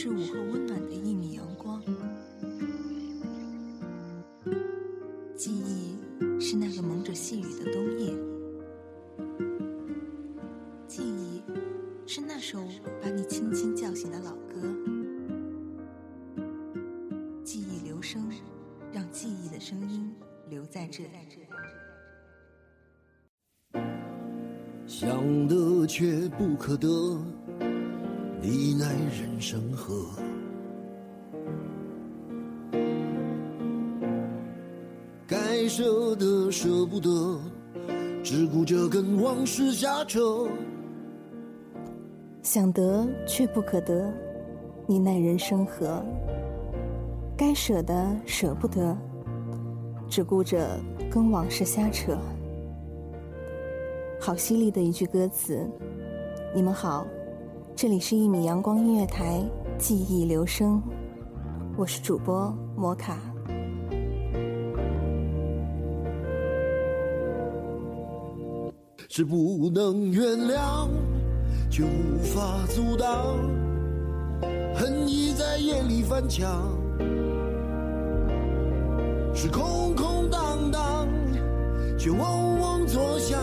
是午后温暖的一米阳光，记忆是那个蒙着细雨的冬夜，记忆是那首把你轻轻叫醒的老歌，记忆留声，让记忆的声音留在这里。想得却不可得，你奈人生何？该舍的舍不得，只顾着跟往事瞎扯。想得却不可得，你奈人生何？该舍的舍不得，只顾着跟往事瞎扯。好犀利的一句歌词！你们好，这里是一米阳光音乐台，记忆留声，我是主播摩卡。是不能原谅，却无法阻挡，恨意在夜里翻墙，是空空荡荡，却嗡嗡作响。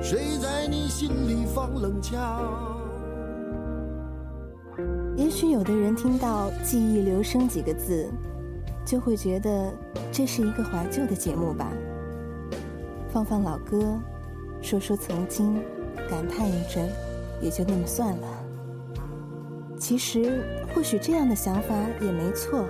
谁在你心里放冷枪？也许有的人听到“记忆留声”几个字，就会觉得这是一个怀旧的节目吧。放放老歌，说说曾经，感叹一阵，也就那么算了。其实，或许这样的想法也没错。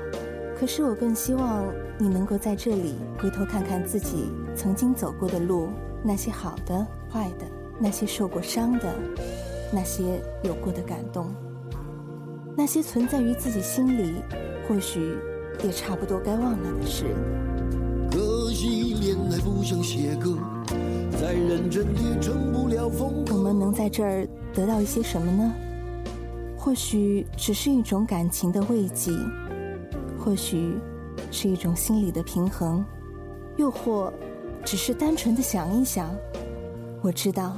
可是，我更希望你能够在这里回头看看自己曾经走过的路，那些好的、坏的，那些受过伤的，那些有过的感动，那些存在于自己心里，或许也差不多该忘了的事。可惜恋爱不像写歌，再认真也成不了风格。我们能在这儿得到一些什么呢？或许只是一种感情的慰藉，或许是一种心理的平衡，又或只是单纯的想一想。我知道，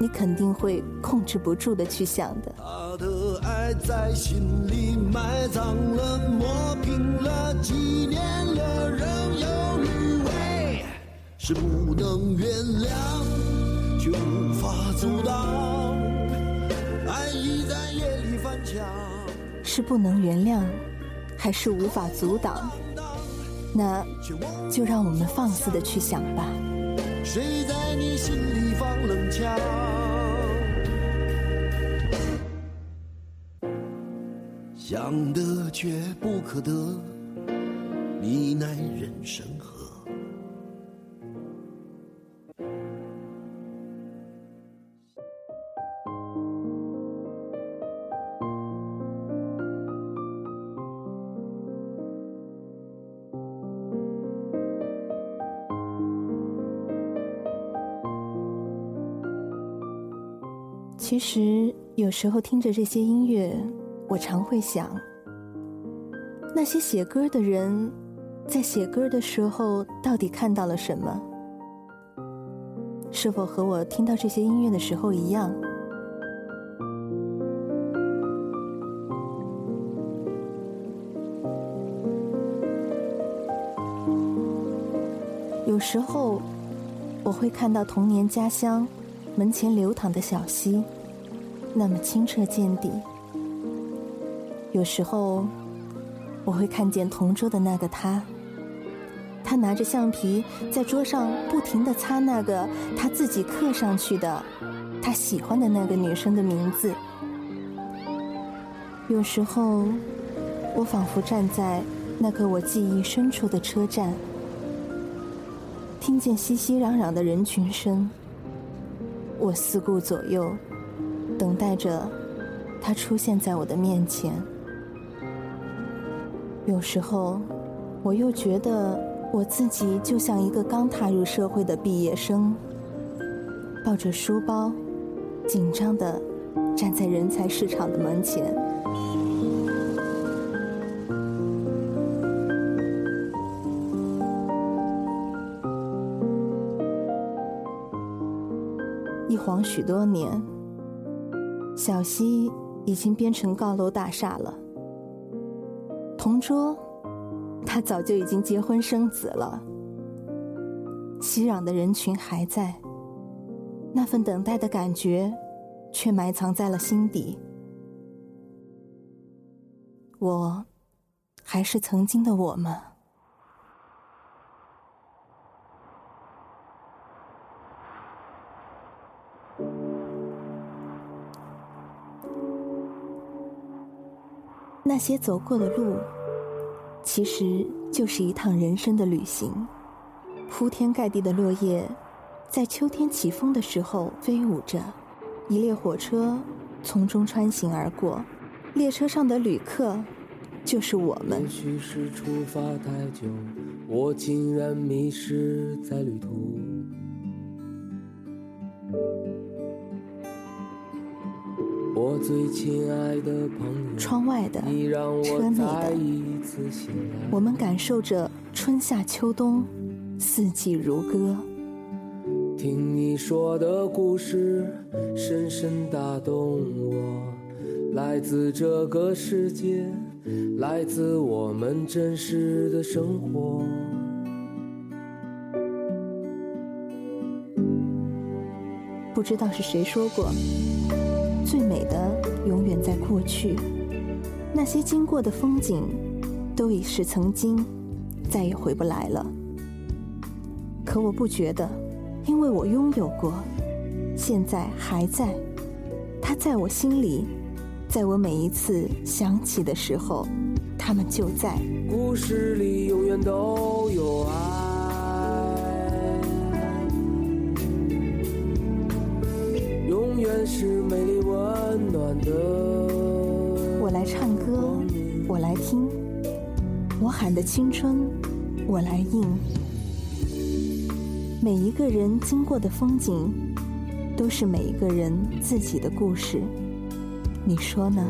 你肯定会控制不住的去想的。他的爱在心里埋葬了，磨平了，了，仍有余味。是不能原谅，却无法阻挡。爱意在夜里翻墙，是不能原谅，还是无法阻挡？那就让我们放肆的去想吧。谁在你心里放冷枪？想得却不可得，你奈人生何？其实有时候听着这些音乐，我常会想，那些写歌的人，在写歌的时候到底看到了什么？是否和我听到这些音乐的时候一样？有时候，我会看到童年家乡门前流淌的小溪，那么清澈见底。有时候，我会看见同桌的那个他，他拿着橡皮在桌上不停地擦那个他自己刻上去的他喜欢的那个女生的名字。有时候，我仿佛站在那个我记忆深处的车站。听见熙熙攘攘的人群声，我四顾左右，等待着他出现在我的面前。有时候，我又觉得我自己就像一个刚踏入社会的毕业生，抱着书包，紧张的站在人才市场的门前。一晃许多年，小溪已经变成高楼大厦了。同桌，他早就已经结婚生子了。熙攘的人群还在，那份等待的感觉，却埋藏在了心底。我，还是曾经的我吗？那些走过的路，其实就是一趟人生的旅行。铺天盖地的落叶，在秋天起风的时候飞舞着，一列火车从中穿行而过，列车上的旅客就是我们。也许是出发太久，我竟然迷失在旅途。我最亲爱的朋友，窗外的你让车内的。我们感受着春夏秋冬，四季如歌。听你说的故事，深深打动我。来自这个世界，来自我们真实的生活。不知道是谁说过，最美的永远在过去。那些经过的风景，都已是曾经，再也回不来了。可我不觉得，因为我拥有过，现在还在。它在我心里，在我每一次想起的时候，它们就在。故事里永远都有爱，是美丽温暖的。我来唱歌，我来听，我喊的青春，我来应。每一个人经过的风景，都是每一个人自己的故事。你说呢？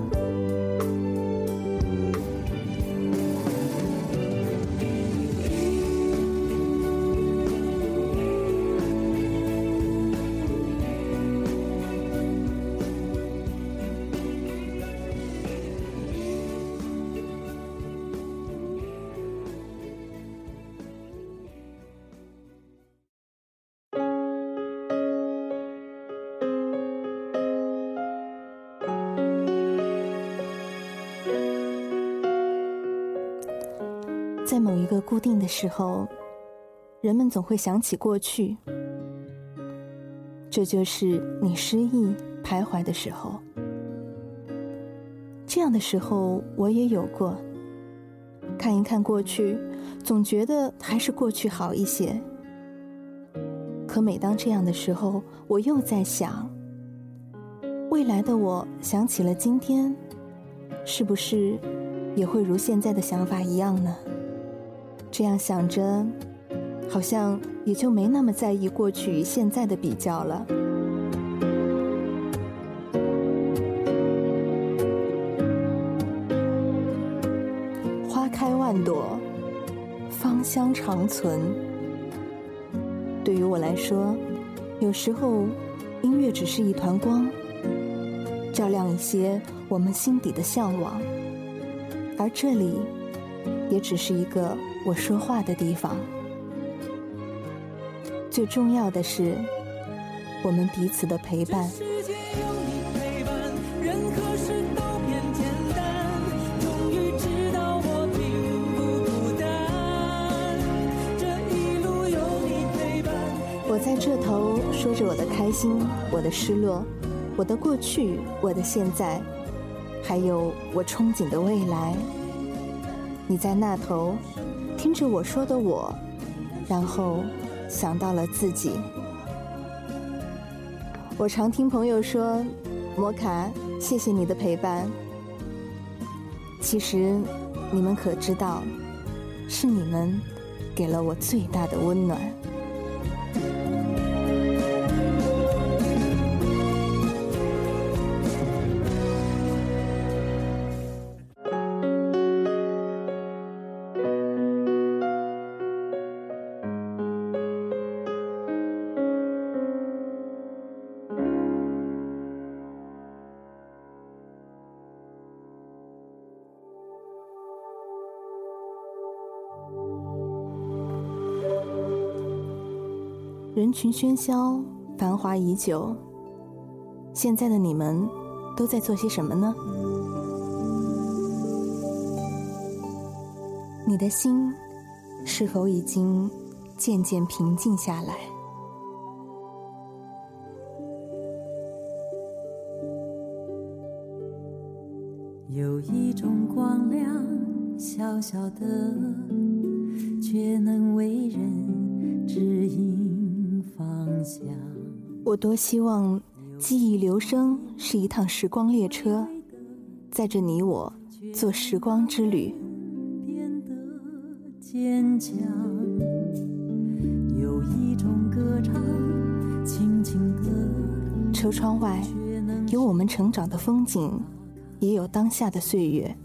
某一个固定的时候，人们总会想起过去，这就是你失意徘徊的时候。这样的时候我也有过。看一看过去，总觉得还是过去好一些。可每当这样的时候，我又在想，未来的我想起了今天，是不是也会如现在的想法一样呢？这样想着，好像也就没那么在意过去与现在的比较了。花开万朵，芳香长存。对于我来说，有时候音乐只是一团光，照亮一些我们心底的向往，而这里也只是一个我说话的地方。最重要的是，我们彼此的陪伴。世界有你陪伴，任何事都变简单。终于知道我并不孤单，这一路有你陪伴。我在这头说着我的开心，我的失落，我的过去，我的现在，还有我憧憬的未来。你在那头听着我说的我，然后想到了自己。我常听朋友说：“摩卡，谢谢你的陪伴。”其实你们可知道，是你们给了我最大的温暖。人群喧嚣，繁华已久。现在的你们都在做些什么呢？你的心是否已经渐渐平静下来？有一种光亮，小小的，却能为人我多希望记忆留声是一趟时光列车，载着你我做时光之旅。有一种歌唱，轻轻的，车窗外有我们成长的风景，也有当下的岁月。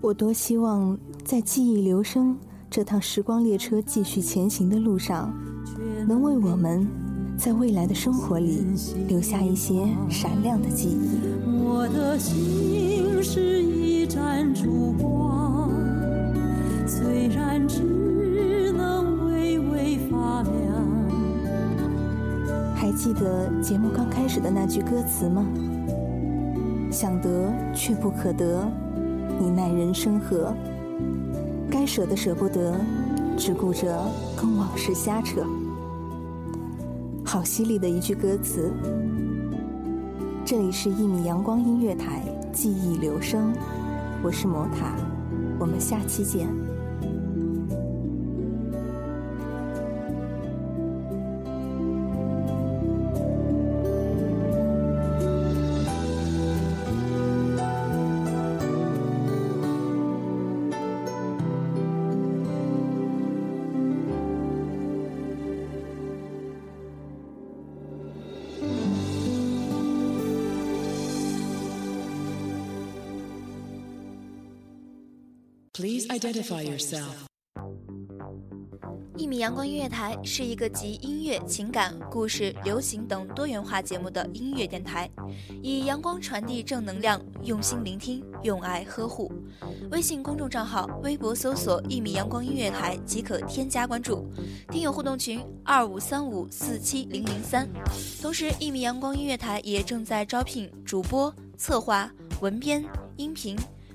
我多希望在记忆留声这趟时光列车继续前行的路上，能为我们在未来的生活里留下一些闪亮的记忆。我的心是一盏烛光，虽然只能微微发亮。还记得节目刚开始的那句歌词吗？想得却不可得，你奈人生何？该舍的舍不得，只顾着跟往事瞎扯。好犀利的一句歌词。这里是一米阳光音乐台，记忆留声，我是魔塔，我们下期见。Please identify yourself. 一米阳光音乐台是一个集音乐、情感、故事、流行等多元化节目的音乐电台，以阳光传递正能量，用心聆听，用爱呵护。微信公众账号、微博搜索“一米阳光音乐台”即可添加关注。听友互动群：二五三五四七零零三。同时，一米阳光音乐台也正在招聘主播、策划、文编、音频、